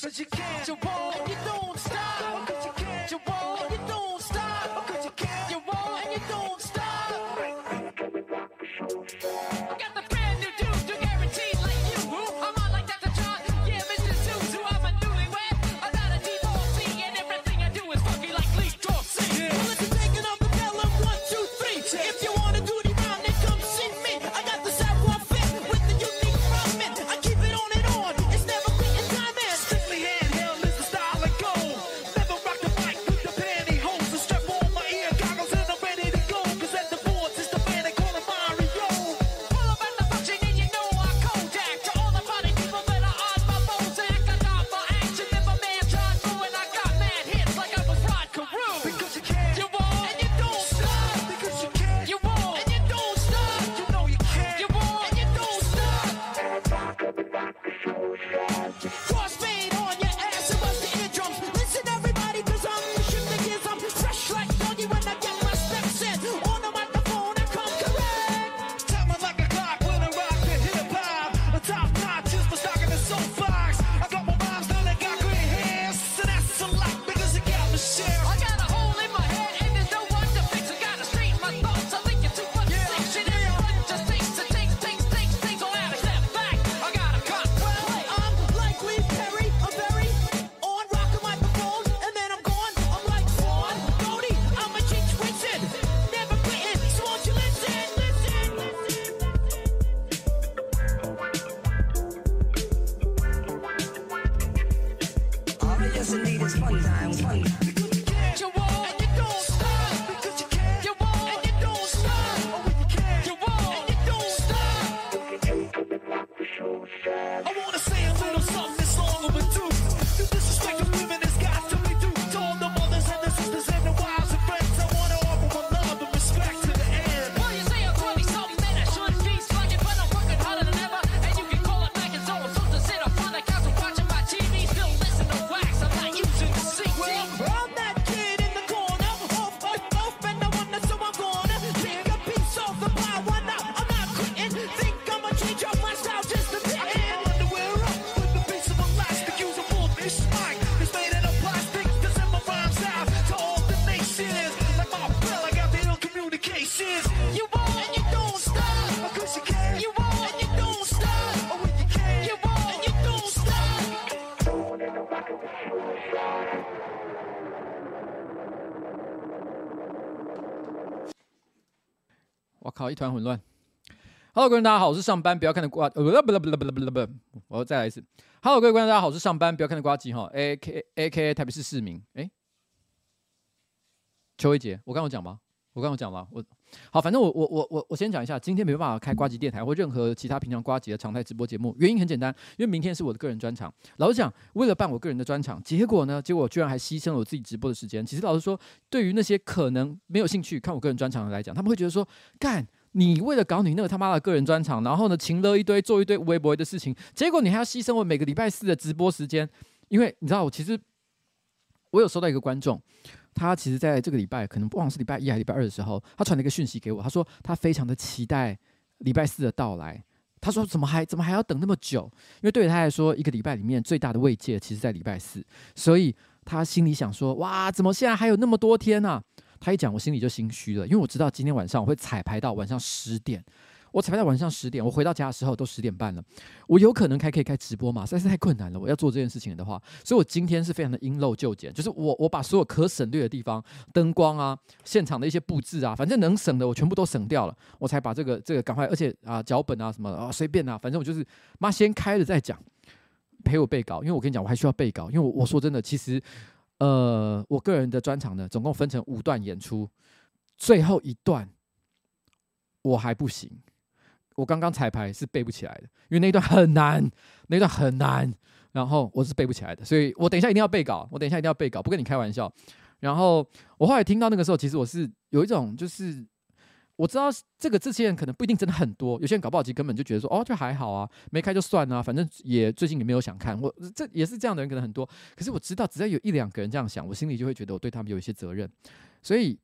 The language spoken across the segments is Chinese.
but you can't. You won't, and you don't stop. 一团混乱。Hello，各位，大家好，我是上班不要看的瓜。不不不不不不不，我再来一次。Hello，各位观众，大家好，我是上班不要看的瓜吉哈。A K A K A 台北市市民。哎，邱一杰，我刚有讲吗？我刚有讲吗？我好，反正我我我我我先讲一下，今天没办法开瓜吉电台或任何其他平常瓜吉的常态直播节目，原因很简单，因为明天是我的个人专场。老实讲，为了办我个人的专场，结果呢，结果居然还牺牲了我自己直播的时间。其实老实说，对于那些可能没有兴趣看我个人专场的来讲，他们会觉得说干。你为了搞你那个他妈的个人专场，然后呢，请了一堆做一堆微博的事情，结果你还要牺牲我每个礼拜四的直播时间，因为你知道我其实我有收到一个观众，他其实在这个礼拜可能不忘是礼拜一还是礼拜二的时候，他传了一个讯息给我，他说他非常的期待礼拜四的到来，他说怎么还怎么还要等那么久？因为对他来说，一个礼拜里面最大的慰藉其实在礼拜四，所以他心里想说，哇，怎么现在还有那么多天呢、啊？他一讲，我心里就心虚了，因为我知道今天晚上我会彩排到晚上十点，我彩排到晚上十点，我回到家的时候都十点半了，我有可能开可以开直播嘛？实在是太困难了。我要做这件事情的话，所以我今天是非常的因陋就简，就是我我把所有可省略的地方，灯光啊、现场的一些布置啊，反正能省的我全部都省掉了，我才把这个这个赶快，而且啊脚本啊什么啊随便啊，反正我就是妈先开了再讲，陪我背稿，因为我跟你讲我还需要背稿，因为我我说真的其实。呃，我个人的专场呢，总共分成五段演出，最后一段我还不行，我刚刚彩排是背不起来的，因为那段很难，那段很难，然后我是背不起来的，所以我等一下一定要背稿，我等一下一定要背稿，不跟你开玩笑。然后我后来听到那个时候，其实我是有一种就是。我知道这个这些人可能不一定真的很多，有些人搞不好其实根本就觉得说哦，就还好啊，没开就算啊，反正也最近也没有想看，我这也是这样的人可能很多。可是我知道，只要有一两个人这样想，我心里就会觉得我对他们有一些责任，所以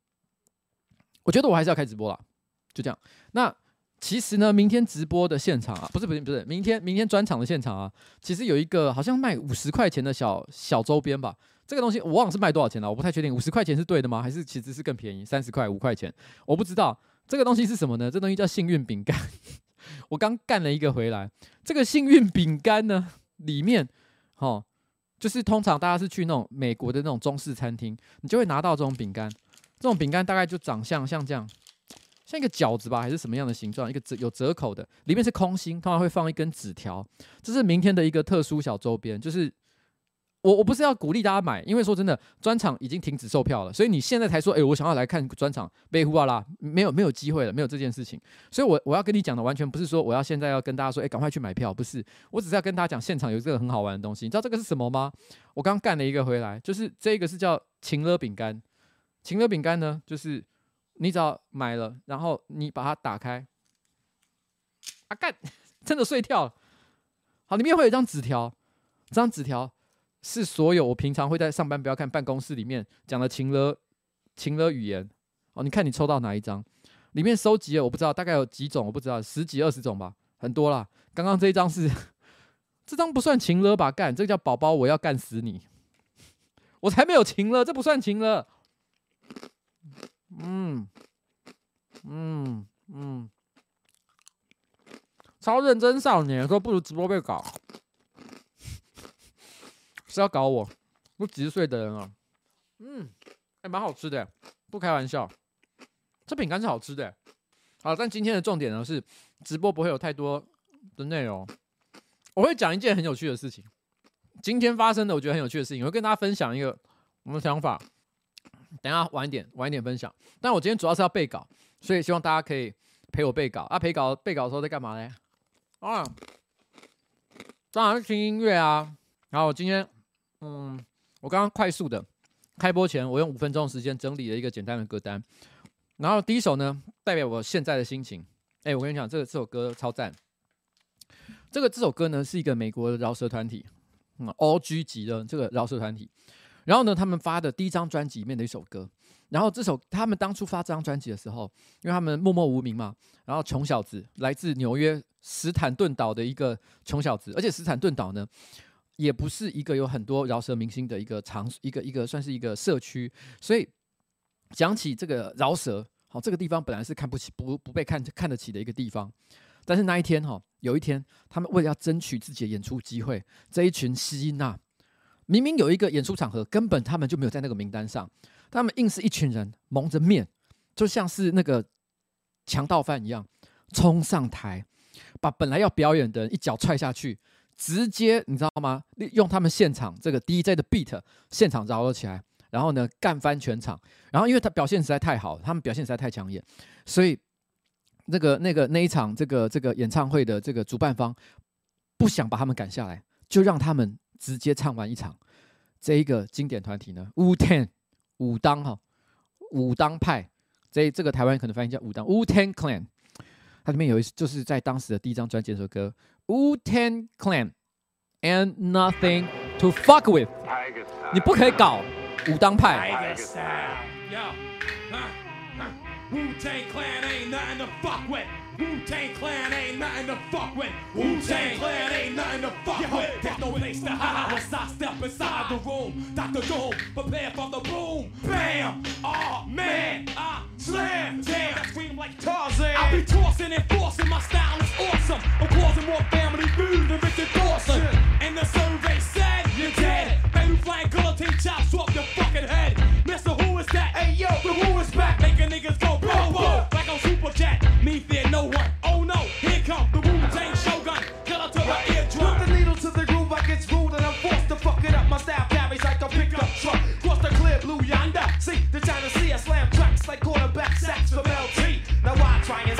我觉得我还是要开直播了，就这样。那其实呢，明天直播的现场啊，不是不是不是，明天明天专场的现场啊，其实有一个好像卖五十块钱的小小周边吧。这个东西我忘了是卖多少钱了，我不太确定。五十块钱是对的吗？还是其实是更便宜，三十块五块钱？我不知道。这个东西是什么呢？这东西叫幸运饼干。我刚干了一个回来。这个幸运饼干呢，里面，哦，就是通常大家是去那种美国的那种中式餐厅，你就会拿到这种饼干。这种饼干大概就长相像这样。像一个饺子吧，还是什么样的形状？一个折有折口的，里面是空心，通常会放一根纸条。这是明天的一个特殊小周边，就是我我不是要鼓励大家买，因为说真的，专场已经停止售票了，所以你现在才说，哎，我想要来看专场，被呼啊啦，没有没有机会了，没有这件事情。所以我我要跟你讲的完全不是说我要现在要跟大家说，哎，赶快去买票，不是，我只是要跟大家讲现场有这个很好玩的东西。你知道这个是什么吗？我刚干了一个回来，就是这个是叫情乐饼干，情乐饼干呢，就是。你只要买了，然后你把它打开，啊干，真的碎掉了。好，里面会有一张纸条，这张纸条是所有我平常会在上班不要看办公室里面讲的情勒情勒语言。哦，你看你抽到哪一张？里面收集了我不知道，大概有几种，我不知道十几二十种吧，很多啦。刚刚这一张是，这张不算情勒吧？干，这个叫宝宝，我要干死你！我才没有情勒，这不算情勒。嗯嗯嗯，超认真少年说不如直播被搞，是要搞我？我几十岁的人了，嗯，还、欸、蛮好吃的，不开玩笑，这饼干是好吃的。好，但今天的重点呢是直播不会有太多的内容，我会讲一件很有趣的事情，今天发生的我觉得很有趣的事情，我会跟大家分享一个我们的想法。等一下晚一点，晚一点分享。但我今天主要是要背稿，所以希望大家可以陪我背稿。啊，陪稿背稿的时候在干嘛呢？啊，当然是听音乐啊。然后我今天，嗯，我刚刚快速的开播前，我用五分钟的时间整理了一个简单的歌单。然后第一首呢，代表我现在的心情。哎，我跟你讲，这个这首歌超赞。这个这首歌呢，是一个美国的饶舌团体，嗯，OG 级的这个饶舌团体。然后呢，他们发的第一张专辑里面的一首歌，然后这首他们当初发这张专辑的时候，因为他们默默无名嘛，然后穷小子，来自纽约史坦顿岛的一个穷小子，而且史坦顿岛呢，也不是一个有很多饶舌明星的一个场，一个一个算是一个社区，所以讲起这个饶舌，好，这个地方本来是看不起，不不被看看得起的一个地方，但是那一天哈，有一天，他们为了要争取自己的演出机会，这一群希娜。明明有一个演出场合，根本他们就没有在那个名单上，他们硬是一群人蒙着面，就像是那个强盗犯一样，冲上台，把本来要表演的人一脚踹下去，直接你知道吗？用他们现场这个 DJ 的 beat，现场饶了起来，然后呢干翻全场，然后因为他表现实在太好，他们表现实在太抢眼，所以那个那个那一场这个这个演唱会的这个主办方不想把他们赶下来，就让他们。直接唱完一场，这一个经典团体呢，Wu-Tang 武当哈，武当派，这这个台湾可能翻译叫武当 Wu-Tang Clan，它里面有一就是在当时的第一张专辑这首歌 Wu-Tang Clan and Nothing to Fuck With，你不可以搞武当派。Wu-Tang Clan ain't nothing to fuck with. Wu-Tang Clan ain't nothing to fuck Yo, with. There's no place to hide once I step inside the room. Dr. Doom, prepare for the boom. Bam! Oh man, I slam. Damn, I scream like Tarzan. I be tossing and forcing. My style is awesome. I'm causing more family food than Richard Dawson. And the survey said you're dead. Baby flying guillotine chops off your fucking head. Mister, who is that? Hey yo, the who is back? Making niggas go whoa whoa. Like on Super Jet. See the China see I slam tracks like quarterback sacks from LT. Now I try and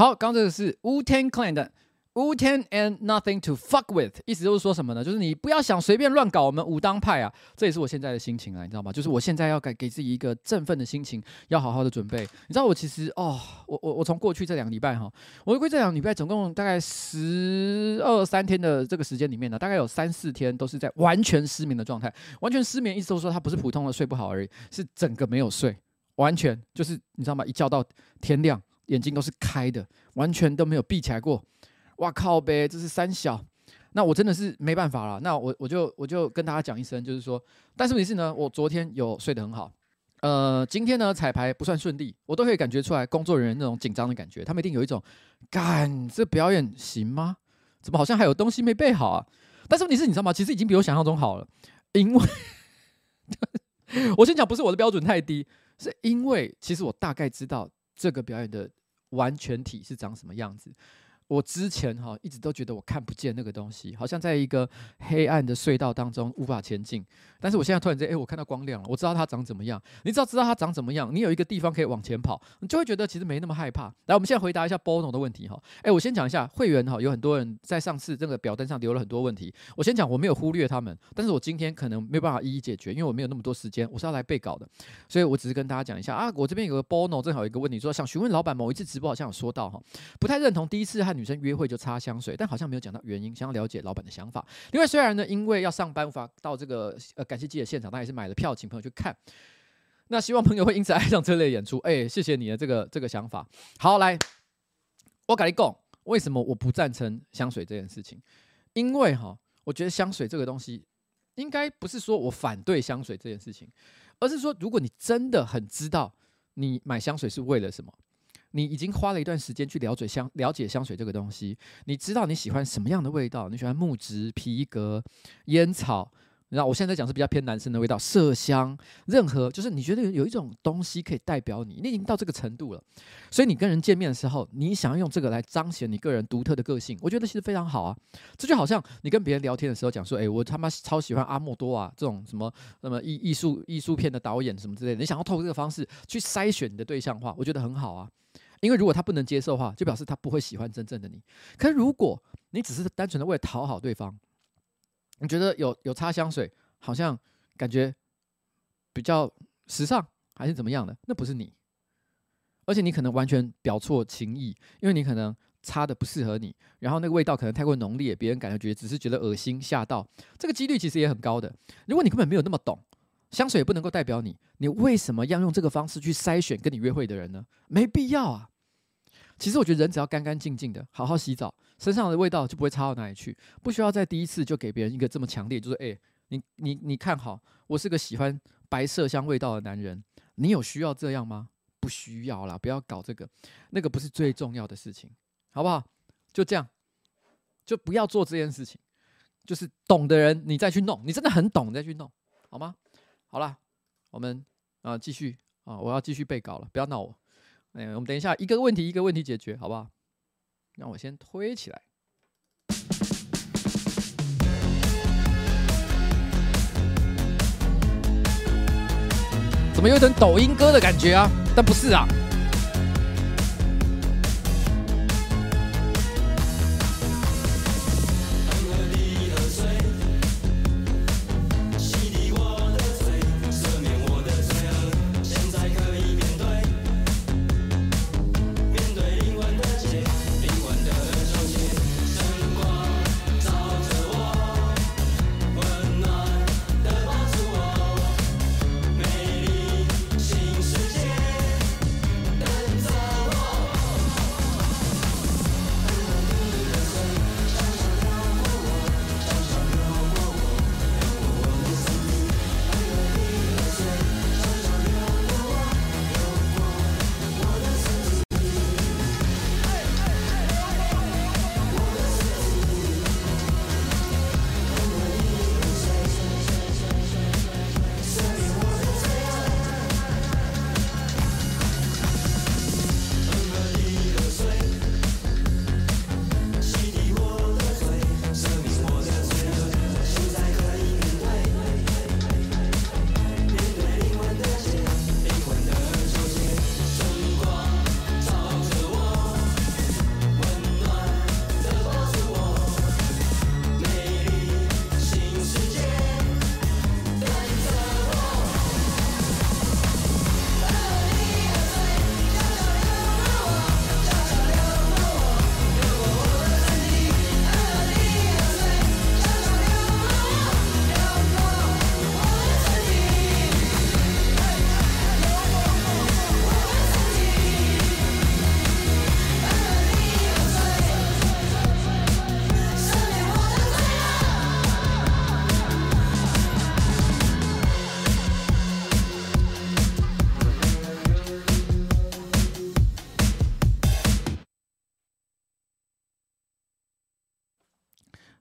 好，刚刚这个是 Wu-Tang Clan 的 Wu-Tang and Nothing to Fuck With，意思就是说什么呢？就是你不要想随便乱搞我们武当派啊！这也是我现在的心情啊，你知道吗？就是我现在要给给自己一个振奋的心情，要好好的准备。你知道我其实哦，我我我从过去这两个礼拜哈，我回归这两个礼拜总共大概十二三天的这个时间里面呢，大概有三四天都是在完全失眠的状态。完全失眠意思就是说，他不是普通的睡不好而已，是整个没有睡，完全就是你知道吗？一觉到天亮。眼睛都是开的，完全都没有闭起来过。哇靠呗，这是三小。那我真的是没办法了。那我我就我就跟大家讲一声，就是说，但是问题是呢，我昨天有睡得很好。呃，今天呢彩排不算顺利，我都可以感觉出来工作人员那种紧张的感觉。他们一定有一种，干这表演行吗？怎么好像还有东西没备好啊？但是问题是，你知道吗？其实已经比我想象中好了。因为 我先讲，不是我的标准太低，是因为其实我大概知道这个表演的。完全体是长什么样子？我之前哈一直都觉得我看不见那个东西，好像在一个黑暗的隧道当中无法前进。但是我现在突然间，哎，我看到光亮了，我知道它长怎么样。你只要知道它长怎么样，你有一个地方可以往前跑，你就会觉得其实没那么害怕。来，我们现在回答一下 Bono 的问题哈。哎，我先讲一下会员哈，有很多人在上次这个表单上留了很多问题。我先讲，我没有忽略他们，但是我今天可能没有办法一一解决，因为我没有那么多时间，我是要来背稿的，所以我只是跟大家讲一下啊。我这边有个 Bono，正好有一个问题说，想询问老板，某一次直播好像有说到哈，不太认同第一次和女生约会就擦香水，但好像没有讲到原因，想要了解老板的想法。另外，虽然呢，因为要上班无法到这个呃感谢祭的现场，但也是买了票请朋友去看。那希望朋友会因此爱上这类演出。哎，谢谢你的这个这个想法。好，来，我跟你讲，为什么我不赞成香水这件事情？因为哈，我觉得香水这个东西，应该不是说我反对香水这件事情，而是说，如果你真的很知道你买香水是为了什么。你已经花了一段时间去了解香了解香水这个东西，你知道你喜欢什么样的味道？你喜欢木质、皮革、烟草。然后我现在讲是比较偏男生的味道，麝香，任何就是你觉得有一种东西可以代表你，你已经到这个程度了。所以你跟人见面的时候，你想要用这个来彰显你个人独特的个性，我觉得其实非常好啊。这就好像你跟别人聊天的时候讲说，哎，我他妈超喜欢阿莫多啊，这种什么那么艺艺术艺术片的导演什么之类的，你想要透过这个方式去筛选你的对象化，我觉得很好啊。因为如果他不能接受的话，就表示他不会喜欢真正的你。可是如果你只是单纯的为了讨好对方，你觉得有有擦香水好像感觉比较时尚，还是怎么样的？那不是你，而且你可能完全表错情意，因为你可能擦的不适合你，然后那个味道可能太过浓烈，别人感觉只是觉得恶心吓到，这个几率其实也很高的。如果你根本没有那么懂，香水也不能够代表你，你为什么要用这个方式去筛选跟你约会的人呢？没必要啊。其实我觉得人只要干干净净的，好好洗澡，身上的味道就不会差到哪里去，不需要在第一次就给别人一个这么强烈，就是哎，你你你看好，我是个喜欢白麝香味道的男人，你有需要这样吗？不需要啦，不要搞这个，那个不是最重要的事情，好不好？就这样，就不要做这件事情。就是懂的人，你再去弄，你真的很懂，你再去弄，好吗？好了，我们啊继续啊，我要继续背稿了，不要闹我。哎，我们等一下，一个问题一个问题解决，好不好？让我先推起来。怎么有点抖音歌的感觉啊？但不是啊。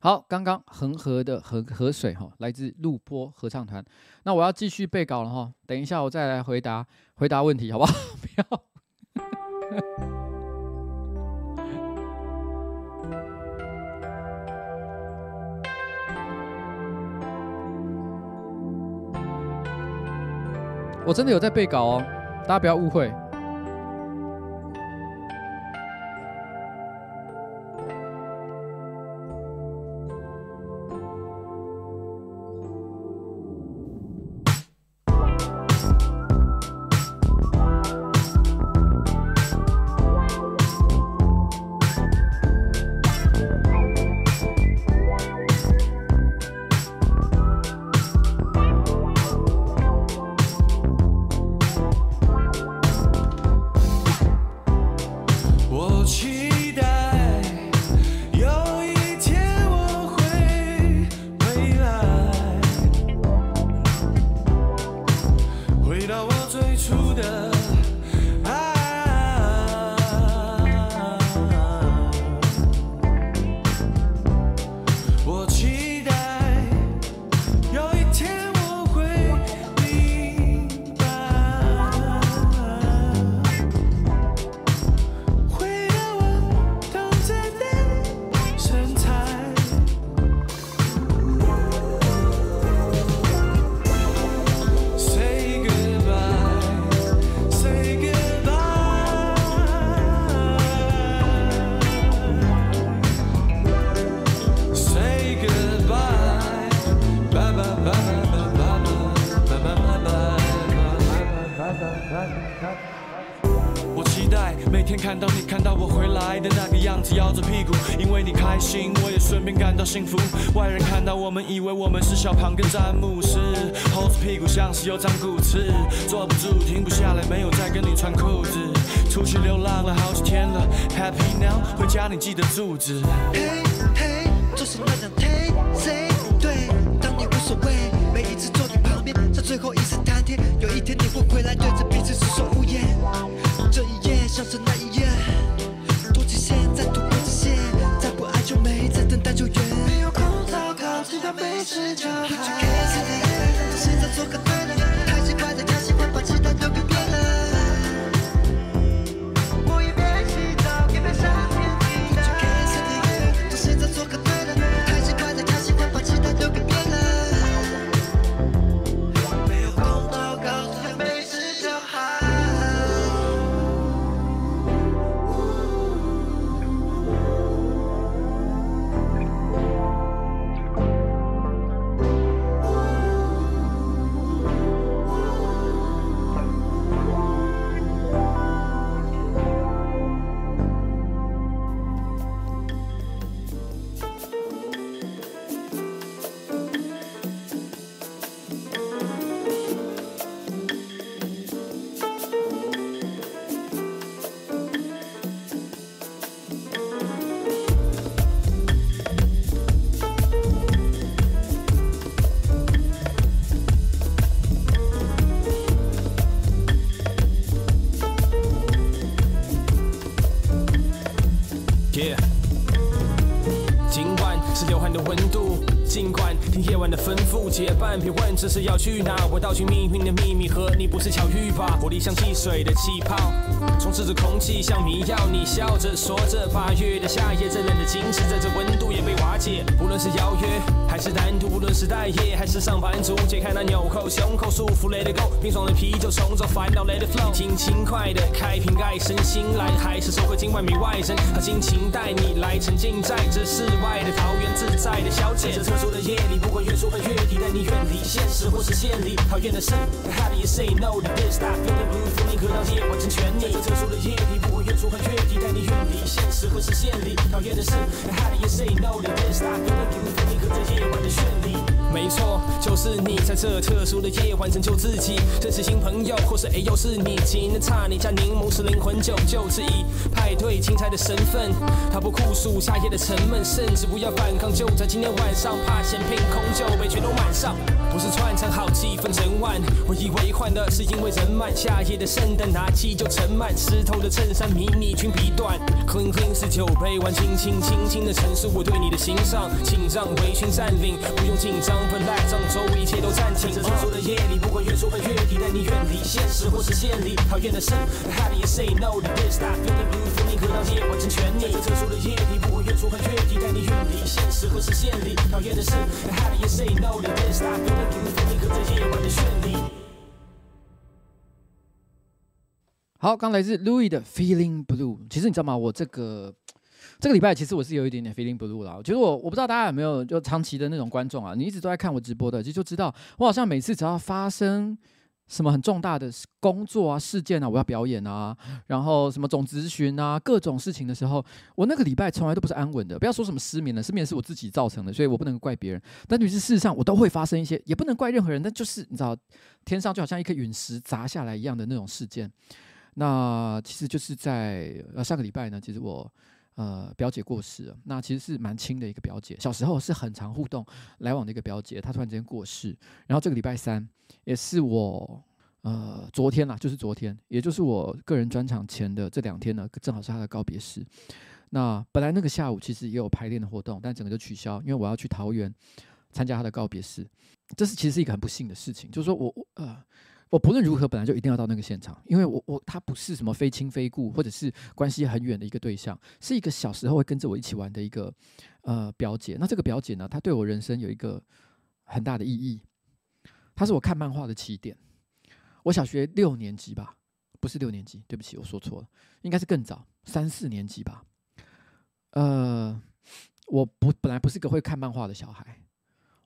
好，刚刚恒河的河河水哈，来自录播合唱团。那我要继续背稿了哈，等一下我再来回答回答问题，好不好？不要。我真的有在背稿哦，大家不要误会。最初的是小胖跟詹姆斯，猴子屁股像是有长骨刺，坐不住，停不下来，没有再跟你穿裤子。出去流浪了好几天了，Happy now，回家你记得住址。别问这是要去哪，我道尽命运的秘密，和你不是巧遇吧？火力像汽水的气泡，充斥着空气像迷药，你笑着说着，八月的夏夜，这冷的精致，在这温度也被瓦解。无论是邀约还是单独，无论是待业还是上班族，解开那纽扣，胸口束缚，Let it go，冰爽的啤酒冲走烦恼，Let it flow，听轻快的开瓶盖，身心来，还是收回今晚没外人，和心情带你来沉浸在这世外的桃源，自在的消遣。这特殊的夜里，不管月初和月底，带你远离现实或是现实。讨厌的是，How do you say no to this? Stop feeling blue，负你喝到夜晚成全你。这特殊的夜里，不管月初和月底，带你远离现实或是现实。讨厌的是，How do you say no to this? Stop feeling blue，负你喝在夜晚的绚丽。没错，就是你在这特殊的夜晚拯救自己，认识新朋友，或是哎又是你，今天差你加柠檬是灵魂酒，就是以派对青菜的身份，他不酷暑夏夜的沉闷，甚至不要反抗，就在今天晚上，怕嫌品空就被全都满上，不是串场好气氛整晚，我以为换的是因为人满，夏夜的圣诞拿起就盛满，湿透的衬衫迷你裙比短，clean clean 是酒杯碗，轻轻轻轻的陈述我对你的欣赏，请让围裙占领，不用紧张。本来上周围一切都暂停。这特殊的夜里，不管月初和月底，带你远离现实或是现实。讨厌的是，How do you say no to this? Stop feeling blue，负你喝到夜晚成全你。这特殊的夜里，不管月初和月底，带你远离现实或是现实。讨厌的是，How do you say no to this? Stop feeling 好，刚来自 Louis 的 Feeling Blue。其实你知道吗？我这个这个礼拜其实我是有一点点 Feeling Blue 啦。其实我我不知道大家有没有就长期的那种观众啊，你一直都在看我直播的，其实就知道我好像每次只要发生什么很重大的工作啊、事件啊，我要表演啊，然后什么总咨询啊、各种事情的时候，我那个礼拜从来都不是安稳的。不要说什么失眠了，失眠是我自己造成的，所以我不能怪别人。但是事实上，我都会发生一些，也不能怪任何人。但就是你知道，天上就好像一颗陨石砸下来一样的那种事件。那其实就是在呃上个礼拜呢，其实我呃表姐过世了。那其实是蛮亲的一个表姐，小时候是很常互动来往的一个表姐，她突然之间过世。然后这个礼拜三也是我呃昨天啦，就是昨天，也就是我个人专场前的这两天呢，正好是她的告别式。那本来那个下午其实也有排练的活动，但整个就取消，因为我要去桃园参加她的告别式。这是其实是一个很不幸的事情，就是说我我呃。我不论如何，本来就一定要到那个现场，因为我我他不是什么非亲非故，或者是关系很远的一个对象，是一个小时候会跟着我一起玩的一个呃表姐。那这个表姐呢，她对我人生有一个很大的意义，她是我看漫画的起点。我小学六年级吧，不是六年级，对不起，我说错了，应该是更早，三四年级吧。呃，我不本来不是个会看漫画的小孩，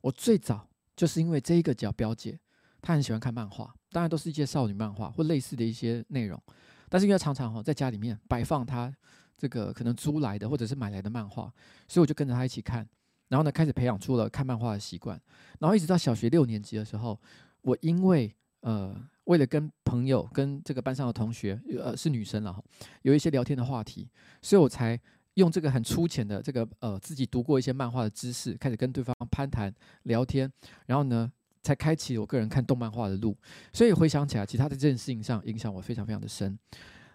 我最早就是因为这一个叫表姐。他很喜欢看漫画，当然都是一些少女漫画或类似的一些内容。但是因为常常哈在家里面摆放他这个可能租来的或者是买来的漫画，所以我就跟着他一起看，然后呢开始培养出了看漫画的习惯，然后一直到小学六年级的时候，我因为呃为了跟朋友跟这个班上的同学呃是女生了哈，有一些聊天的话题，所以我才用这个很粗浅的这个呃自己读过一些漫画的知识，开始跟对方攀谈聊天，然后呢。才开启我个人看动漫画的路，所以回想起来，其实他在这件事情上影响我非常非常的深。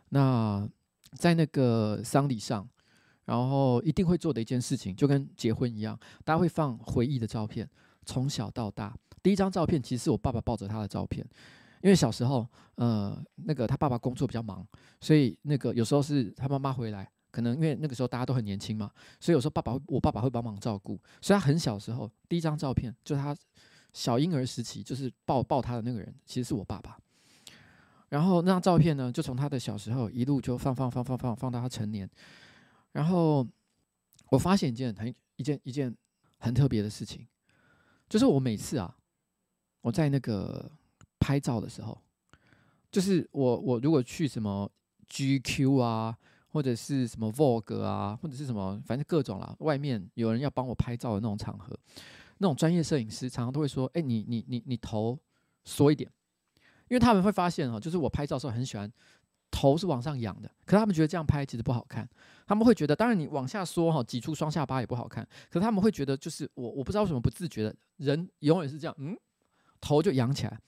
那在那个丧礼上，然后一定会做的一件事情，就跟结婚一样，大家会放回忆的照片，从小到大。第一张照片其实是我爸爸抱着他的照片，因为小时候，呃，那个他爸爸工作比较忙，所以那个有时候是他妈妈回来，可能因为那个时候大家都很年轻嘛，所以有时候爸爸我爸爸会帮忙照顾，所以他很小时候，第一张照片就他。小婴儿时期，就是抱抱他的那个人，其实是我爸爸。然后那张照片呢，就从他的小时候一路就放放放放放放到他成年。然后我发现一件很一件一件很特别的事情，就是我每次啊，我在那个拍照的时候，就是我我如果去什么 GQ 啊，或者是什么 Vogue 啊，或者是什么反正各种啦，外面有人要帮我拍照的那种场合。那种专业摄影师常常都会说：“哎、你你你你头缩一点，因为他们会发现哈，就是我拍照的时候很喜欢头是往上仰的，可是他们觉得这样拍其实不好看。他们会觉得，当然你往下缩哈，挤出双下巴也不好看。可是他们会觉得，就是我我不知道为什么不自觉的，人永远是这样，嗯，头就仰起来，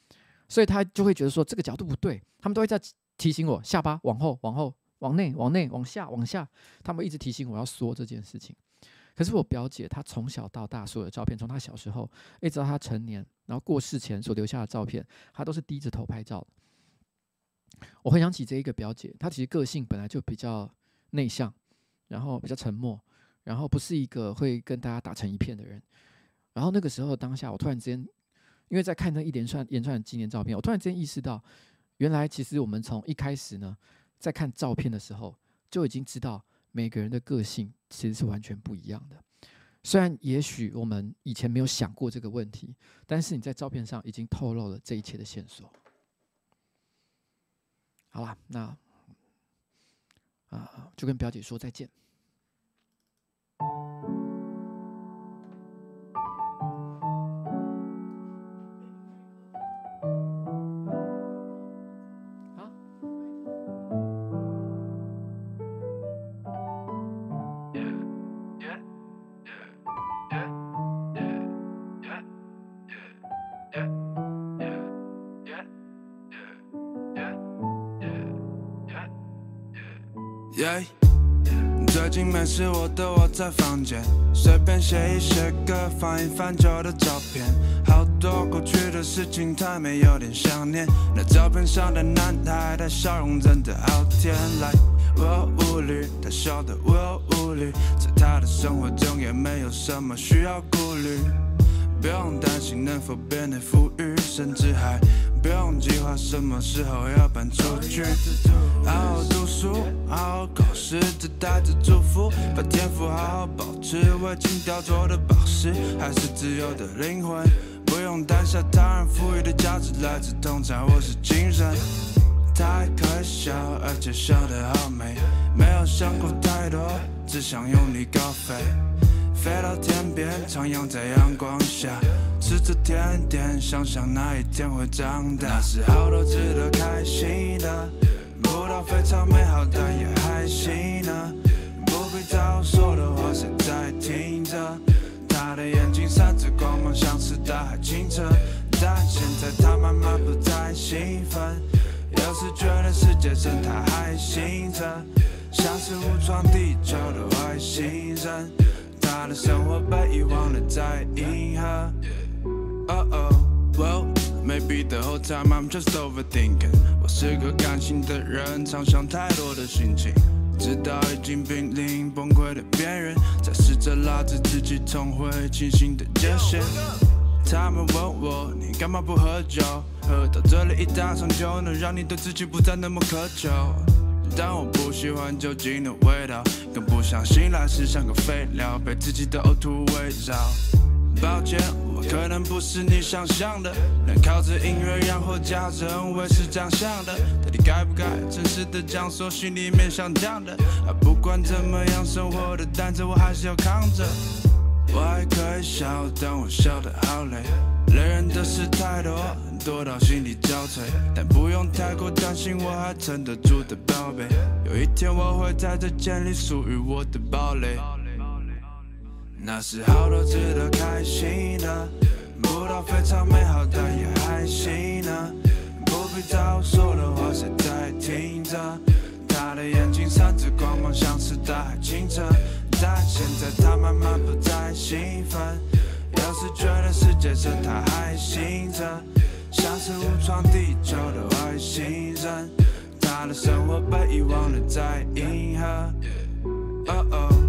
所以他就会觉得说这个角度不对。他们都会在提醒我下巴往后、往后、往内、往内、往下、往下，他们一直提醒我要缩这件事情。”可是我表姐，她从小到大所有的照片，从她小时候一直到她成年，然后过世前所留下的照片，她都是低着头拍照。我回想起这一个表姐，她其实个性本来就比较内向，然后比较沉默，然后不是一个会跟大家打成一片的人。然后那个时候当下，我突然之间，因为在看那一连串连串的纪念照片，我突然之间意识到，原来其实我们从一开始呢，在看照片的时候就已经知道。每个人的个性其实是完全不一样的。虽然也许我们以前没有想过这个问题，但是你在照片上已经透露了这一切的线索。好了，那啊、就跟表姐说再见。在房间，随便写一写歌，翻一翻旧的照片，好多过去的事情，他们有点想念。那照片上的男孩他笑容真的好甜，来，我无虑，他笑得我无虑，在他的生活中也没有什么需要顾虑。不用担心能否变得富裕，甚至还不用计划什么时候要搬出去。好好读书，好好考试，只带着祝福，把天赋好好保持。未经雕琢的宝石，还是自由的灵魂。不用担心他人赋予的价值来自通常或是精神。太可笑，而且笑得好美，没有想过太多，只想用力高飞。飞到天边，徜徉在阳光下，吃着甜点，想想那一天会长大。那时好多值得开心的，到非常美好，但也还行呢。不必在乎说的话，谁在听着？他的眼睛闪着光芒，像是大海清澈。但现在他慢慢不再兴奋，有时觉得世界真太还行着，像是误闯地球的外星人。他的生活被遗忘了在银河。Oh oh, maybe the whole time I'm just overthinking。我是个感性的人，常想太多的心情，直到已经濒临崩溃的边缘，才试着拉着自己重回清醒的界限。他们问我，你干嘛不喝酒？喝到这里一大场就能让你对自己不再那么渴求。但我不喜欢酒精的味道，更不想醒来时像个废料，被自己的呕吐围绕。抱歉，我可能不是你想象的，能靠着音乐养活家人，我也是这样想的。到底该不该诚实的讲说心里面想讲的？啊，不管怎么样，生活的担子我还是要扛着。我还可以笑，但我笑得好累。累人的事太多，多到心力交瘁。但不用太过担心，我还撑得住的宝贝。有一天我会在这建立属于我的堡垒。那时好多值得开心的，不到非常美好，但也还行呢。不必在乎说的话，谁在听着？他的眼睛闪着光芒，像是大海清澈。但现在他慢慢不再兴奋，有时觉得世界上他还醒着，像是误闯地球的外星人。他的生活被遗忘了在银河。Oh oh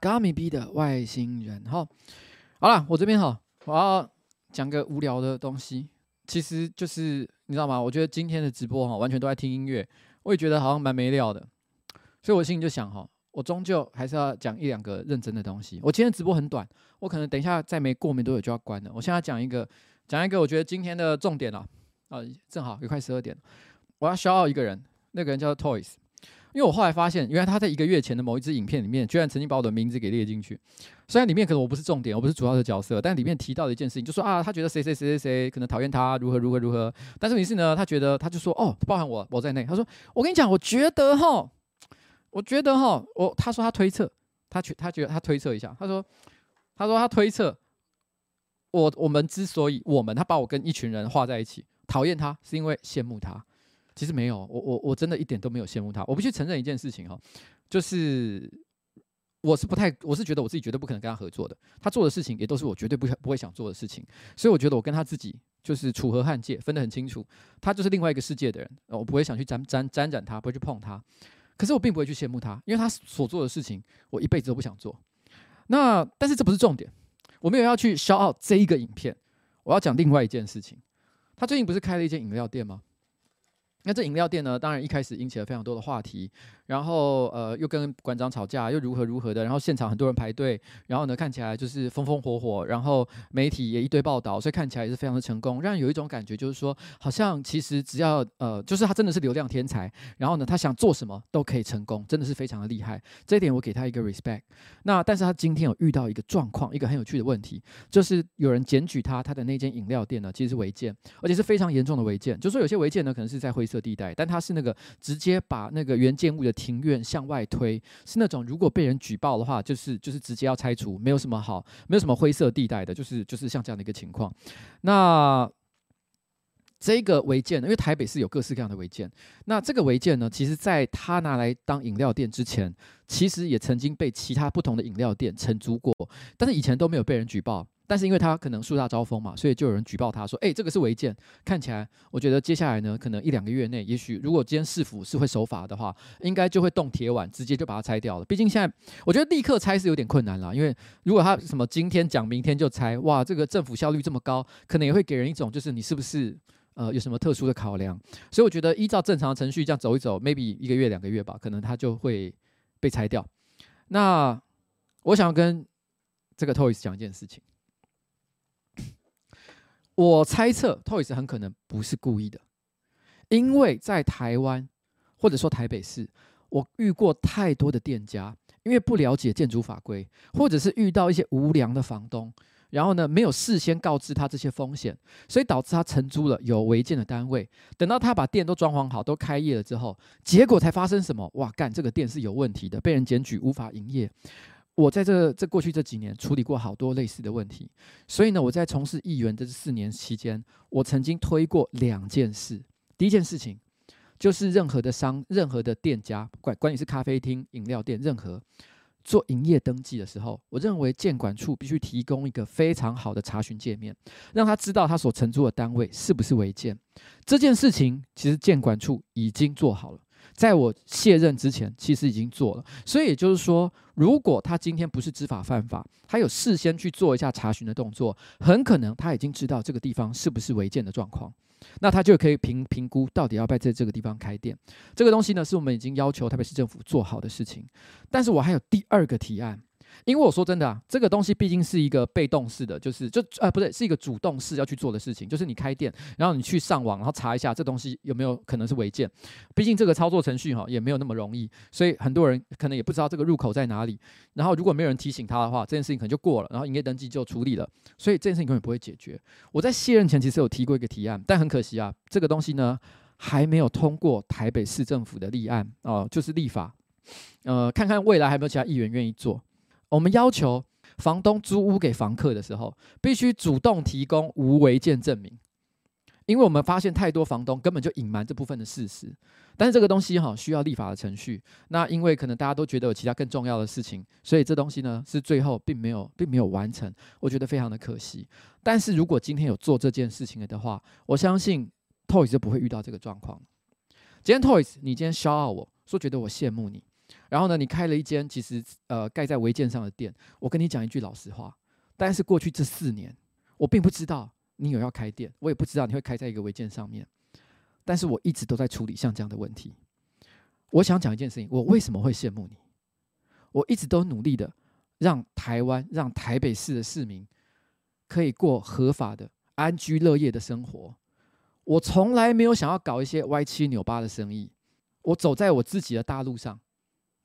Gummy B 的外星人。好，好了，我这边哈，我要讲个无聊的东西，其实就是你知道吗？我觉得今天的直播哈，完全都在听音乐，我也觉得好像蛮没料的，所以我心里就想哈，我终究还是要讲一两个认真的东西。我今天直播很短，我可能等一下再没过没多久就要关了。我现在讲一个，讲一个我觉得今天的重点了啊，正好也快十二点了，我要消耗一个人，那个人叫做 Toys。因为我后来发现，原来他在一个月前的某一支影片里面，居然曾经把我的名字给列进去。虽然里面可能我不是重点，我不是主要的角色，但里面提到的一件事情，就说啊，他觉得谁谁谁谁谁可能讨厌他，如何如何如何。但是于是呢，他觉得他就说，哦，包含我我在内。他说，我跟你讲，我觉得哈，我觉得哈，我他说他推测，他觉他觉得他推测一下，他说他说他推测，我我们之所以我们他把我跟一群人画在一起，讨厌他是因为羡慕他。其实没有，我我我真的一点都没有羡慕他。我必须承认一件事情哈，就是我是不太，我是觉得我自己绝对不可能跟他合作的。他做的事情也都是我绝对不不会想做的事情，所以我觉得我跟他自己就是楚河汉界，分得很清楚。他就是另外一个世界的人，我不会想去沾沾沾染他，不会去碰他。可是我并不会去羡慕他，因为他所做的事情我一辈子都不想做。那但是这不是重点，我没有要去消耗这一个影片，我要讲另外一件事情。他最近不是开了一间饮料店吗？那这饮料店呢，当然一开始引起了非常多的话题，然后呃又跟馆长吵架，又如何如何的，然后现场很多人排队，然后呢看起来就是风风火火，然后媒体也一堆报道，所以看起来也是非常的成功，让人有一种感觉就是说，好像其实只要呃就是他真的是流量天才，然后呢他想做什么都可以成功，真的是非常的厉害，这一点我给他一个 respect。那但是他今天有遇到一个状况，一个很有趣的问题，就是有人检举他他的那间饮料店呢其实是违建，而且是非常严重的违建，就是说有些违建呢可能是在灰色地带，但它是那个直接把那个原建物的庭院向外推，是那种如果被人举报的话，就是就是直接要拆除，没有什么好，没有什么灰色地带的，就是就是像这样的一个情况。那这个违建呢，因为台北市有各式各样的违建，那这个违建呢，其实在他拿来当饮料店之前，其实也曾经被其他不同的饮料店承租过，但是以前都没有被人举报。但是因为他可能树大招风嘛，所以就有人举报他说：“哎，这个是违建。”看起来，我觉得接下来呢，可能一两个月内，也许如果今天市府是会守法的话，应该就会动铁腕，直接就把它拆掉了。毕竟现在，我觉得立刻拆是有点困难了，因为如果他什么今天讲，明天就拆，哇，这个政府效率这么高，可能也会给人一种就是你是不是呃有什么特殊的考量？所以我觉得依照正常程序这样走一走，maybe 一个月两个月吧，可能他就会被拆掉。那我想要跟这个 Toys 讲一件事情。我猜测，Toys 很可能不是故意的，因为在台湾或者说台北市，我遇过太多的店家，因为不了解建筑法规，或者是遇到一些无良的房东，然后呢没有事先告知他这些风险，所以导致他承租了有违建的单位。等到他把店都装潢好，都开业了之后，结果才发生什么？哇，干这个店是有问题的，被人检举无法营业。我在这这过去这几年处理过好多类似的问题，所以呢，我在从事议员这四年期间，我曾经推过两件事。第一件事情就是任何的商、任何的店家，管管你是咖啡厅、饮料店，任何做营业登记的时候，我认为建管处必须提供一个非常好的查询界面，让他知道他所承租的单位是不是违建。这件事情其实建管处已经做好了。在我卸任之前，其实已经做了，所以也就是说，如果他今天不是知法犯法，他有事先去做一下查询的动作，很可能他已经知道这个地方是不是违建的状况，那他就可以评评估到底要不要在这个地方开店。这个东西呢，是我们已经要求台北市政府做好的事情。但是我还有第二个提案。因为我说真的啊，这个东西毕竟是一个被动式的，就是就呃不对，是一个主动式要去做的事情，就是你开店，然后你去上网，然后查一下这东西有没有可能是违建。毕竟这个操作程序哈也没有那么容易，所以很多人可能也不知道这个入口在哪里。然后如果没有人提醒他的话，这件事情可能就过了，然后营业登记就处理了，所以这件事情永远不会解决。我在卸任前其实有提过一个提案，但很可惜啊，这个东西呢还没有通过台北市政府的立案哦、就是立法。呃，看看未来还有没有其他议员愿意做。我们要求房东租屋给房客的时候，必须主动提供无违建证明，因为我们发现太多房东根本就隐瞒这部分的事实。但是这个东西哈需要立法的程序，那因为可能大家都觉得有其他更重要的事情，所以这东西呢是最后并没有并没有完成，我觉得非常的可惜。但是如果今天有做这件事情了的话，我相信 Toys 就不会遇到这个状况。今天 Toys，你今天骄傲我说觉得我羡慕你。然后呢，你开了一间其实呃盖在违建上的店。我跟你讲一句老实话，但是过去这四年，我并不知道你有要开店，我也不知道你会开在一个违建上面。但是我一直都在处理像这样的问题。我想讲一件事情，我为什么会羡慕你？我一直都努力的让台湾、让台北市的市民可以过合法的安居乐业的生活。我从来没有想要搞一些歪七扭八的生意。我走在我自己的大路上。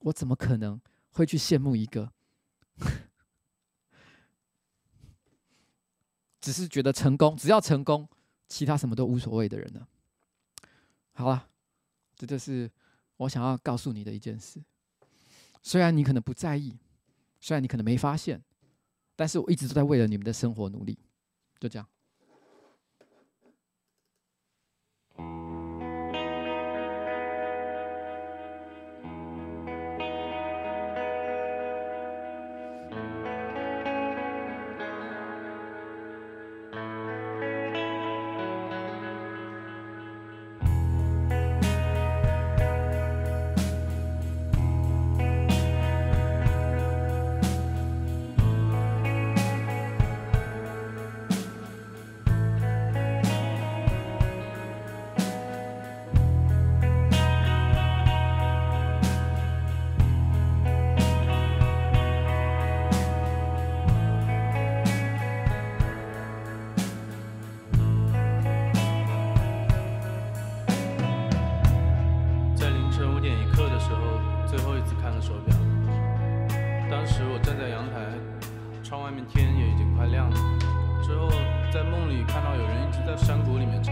我怎么可能会去羡慕一个只是觉得成功，只要成功，其他什么都无所谓的人呢？好了，这就是我想要告诉你的一件事。虽然你可能不在意，虽然你可能没发现，但是我一直都在为了你们的生活努力。就这样。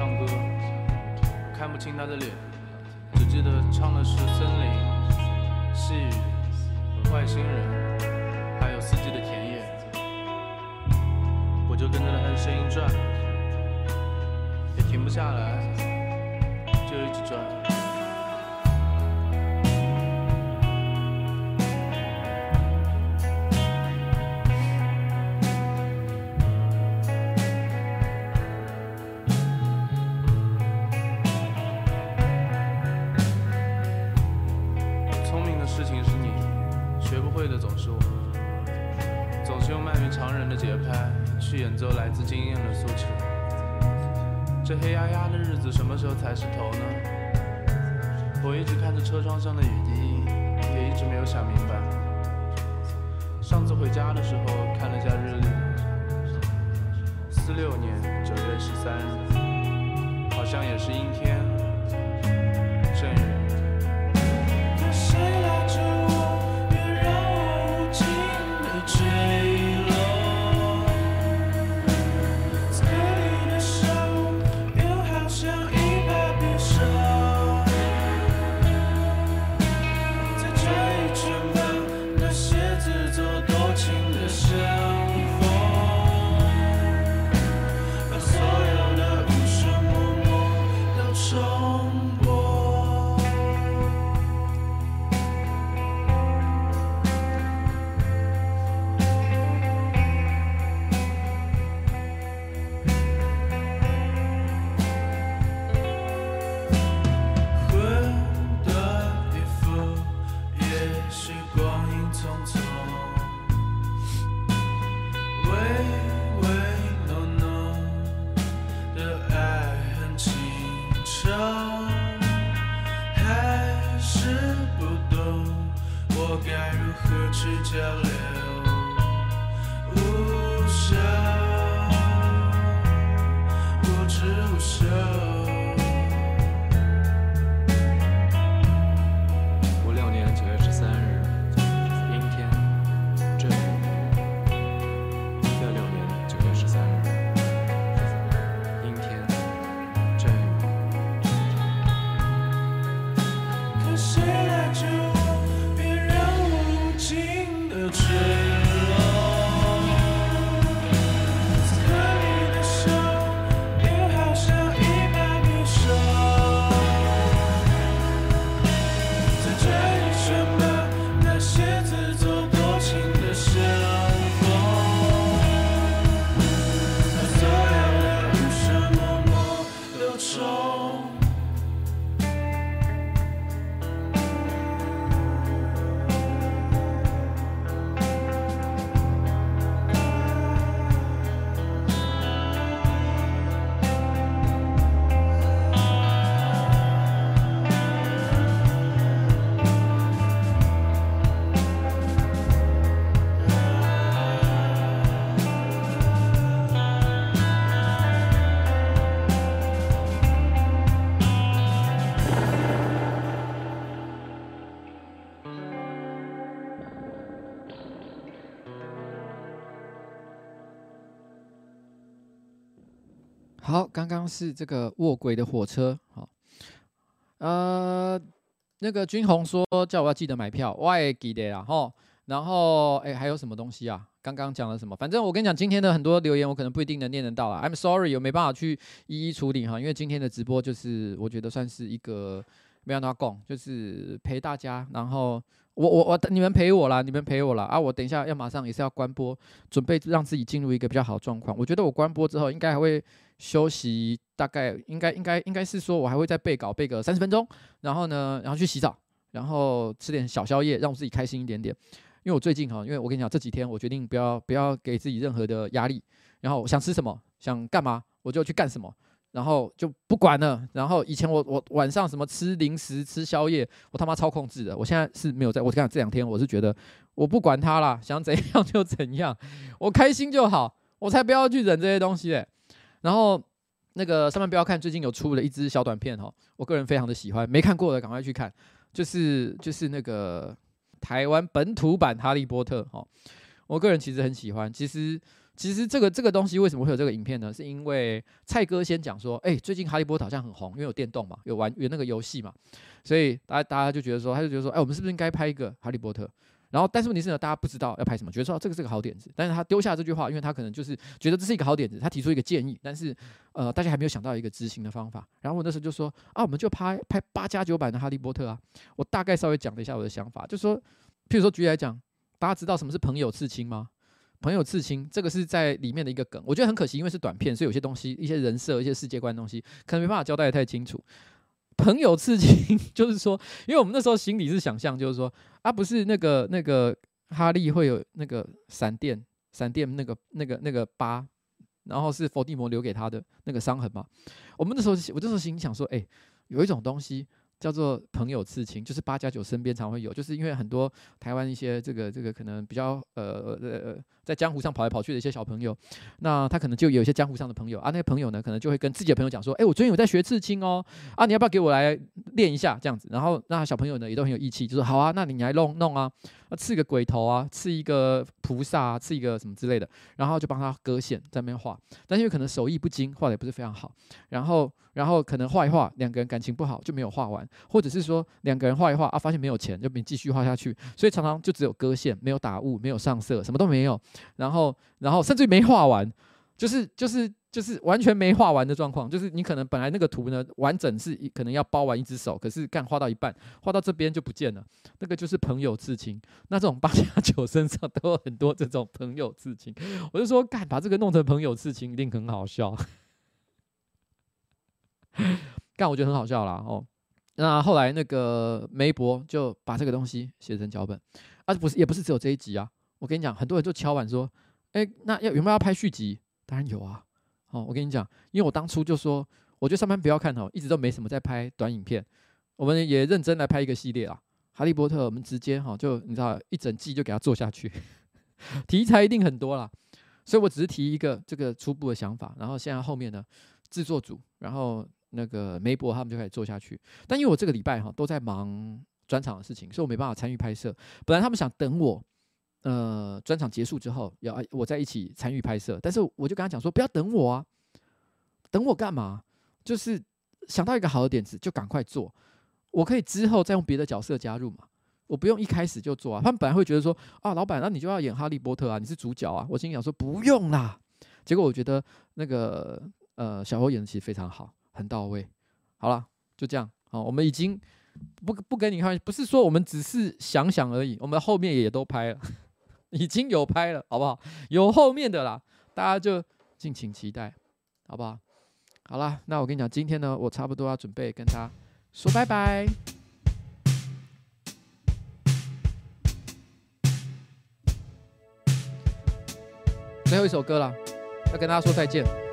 唱歌，看不清他的脸，只记得唱的是森林、细雨、外星人，还有四季的田野。我就跟着他的声音转，也停不下来，就一直转。刚刚是这个卧轨的火车，好，呃，那个君宏说叫我要记得买票，我也记得啦，吼。然后，哎，还有什么东西啊？刚刚讲了什么？反正我跟你讲，今天的很多留言我可能不一定能念得到啊。I'm sorry，我没办法去一一处理哈，因为今天的直播就是我觉得算是一个没有那么讲，就是陪大家，然后。我我我，你们陪我啦，你们陪我啦啊！我等一下要马上也是要关播，准备让自己进入一个比较好的状况。我觉得我关播之后应该还会休息，大概应该应该应该是说我还会再背稿背个三十分钟，然后呢，然后去洗澡，然后吃点小宵夜，让我自己开心一点点。因为我最近哈，因为我跟你讲这几天我决定不要不要给自己任何的压力，然后想吃什么想干嘛我就去干什么。然后就不管了。然后以前我我晚上什么吃零食吃宵夜，我他妈超控制的。我现在是没有在。我看这两天我是觉得我不管他啦，想怎样 就怎样，我开心就好，我才不要去忍这些东西嘞。然后那个上班不要看，最近有出了一支小短片哈，我个人非常的喜欢，没看过的赶快去看。就是就是那个台湾本土版哈利波特哈，我个人其实很喜欢。其实。其实这个这个东西为什么会有这个影片呢？是因为蔡哥先讲说，哎，最近哈利波特好像很红，因为有电动嘛，有玩有那个游戏嘛，所以大家大家就觉得说，他就觉得说，哎，我们是不是应该拍一个哈利波特？然后，但是问题是呢，大家不知道要拍什么，觉得说这个是个好点子。但是他丢下这句话，因为他可能就是觉得这是一个好点子，他提出一个建议，但是呃，大家还没有想到一个执行的方法。然后我那时候就说，啊，我们就拍拍八加九版的哈利波特啊。我大概稍微讲了一下我的想法，就说，譬如说举例来讲，大家知道什么是朋友刺青吗？朋友刺青，这个是在里面的一个梗，我觉得很可惜，因为是短片，所以有些东西、一些人设、一些世界观的东西，可能没办法交代得太清楚。朋友刺青 就是说，因为我们那时候心里是想象，就是说，啊，不是那个那个哈利会有那个闪电、闪电那个那个那个疤，然后是伏地魔留给他的那个伤痕嘛。我们那时候，我那时候心想说，哎，有一种东西。叫做朋友刺青，就是八加九身边常会有，就是因为很多台湾一些这个这个可能比较呃呃在江湖上跑来跑去的一些小朋友，那他可能就有一些江湖上的朋友啊，那些朋友呢可能就会跟自己的朋友讲说，哎，我最近有在学刺青哦，啊，你要不要给我来练一下这样子？然后那小朋友呢也都很有义气，就说好啊，那你来弄弄啊，刺个鬼头啊，刺一个菩萨啊，刺一个什么之类的，然后就帮他割线在那边画，但是因为可能手艺不精，画的也不是非常好，然后然后可能画一画，两个人感情不好就没有画完。或者是说两个人画一画啊，发现没有钱，就没继续画下去，所以常常就只有割线，没有打雾，没有上色，什么都没有。然后，然后甚至于没画完，就是就是就是完全没画完的状况。就是你可能本来那个图呢完整是可能要包完一只手，可是干画到一半，画到这边就不见了。那个就是朋友刺青。那这种八加九身上都有很多这种朋友刺青。我就说干把这个弄成朋友刺青一定很好笑。干我觉得很好笑啦哦。那后来那个梅博就把这个东西写成脚本，啊不是也不是只有这一集啊，我跟你讲，很多人就敲碗说，哎，那要有没有要拍续集？当然有啊，哦，我跟你讲，因为我当初就说，我觉得上班不要看哦，一直都没什么在拍短影片，我们也认真来拍一个系列啦，哈利波特，我们直接哈就你知道一整季就给他做下去，题材一定很多啦，所以我只是提一个这个初步的想法，然后现在后面呢制作组，然后。那个梅博他们就开始做下去，但因为我这个礼拜哈都在忙专场的事情，所以我没办法参与拍摄。本来他们想等我，呃，专场结束之后要我在一起参与拍摄，但是我就跟他讲说不要等我啊，等我干嘛？就是想到一个好的点子就赶快做，我可以之后再用别的角色加入嘛，我不用一开始就做啊。他们本来会觉得说啊，老板，那你就要演哈利波特啊，你是主角啊。我心里想说不用啦，结果我觉得那个呃小欧演的其实非常好。很到位，好了，就这样。好，我们已经不不跟你看，不是说我们只是想想而已，我们后面也都拍了，已经有拍了，好不好？有后面的啦，大家就敬请期待，好不好？好啦，那我跟你讲，今天呢，我差不多要准备跟他说拜拜。最后一首歌了，要跟大家说再见。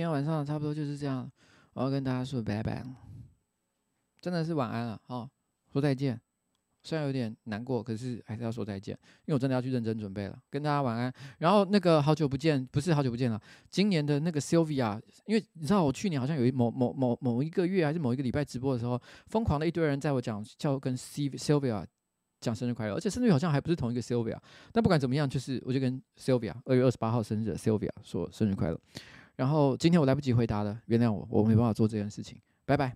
今天晚上差不多就是这样，我要跟大家说拜拜了，真的是晚安了，哦，说再见。虽然有点难过，可是还是要说再见，因为我真的要去认真准备了。跟大家晚安。然后那个好久不见，不是好久不见了，今年的那个 Sylvia，因为你知道我去年好像有一某某某某一个月还是某一个礼拜直播的时候，疯狂的一堆人在我讲叫跟 Sylvia 讲生日快乐，而且生日好像还不是同一个 Sylvia。但不管怎么样，就是我就跟 Sylvia 二月二十八号生日 Sylvia 说生日快乐。然后今天我来不及回答了，原谅我，我没办法做这件事情。拜拜。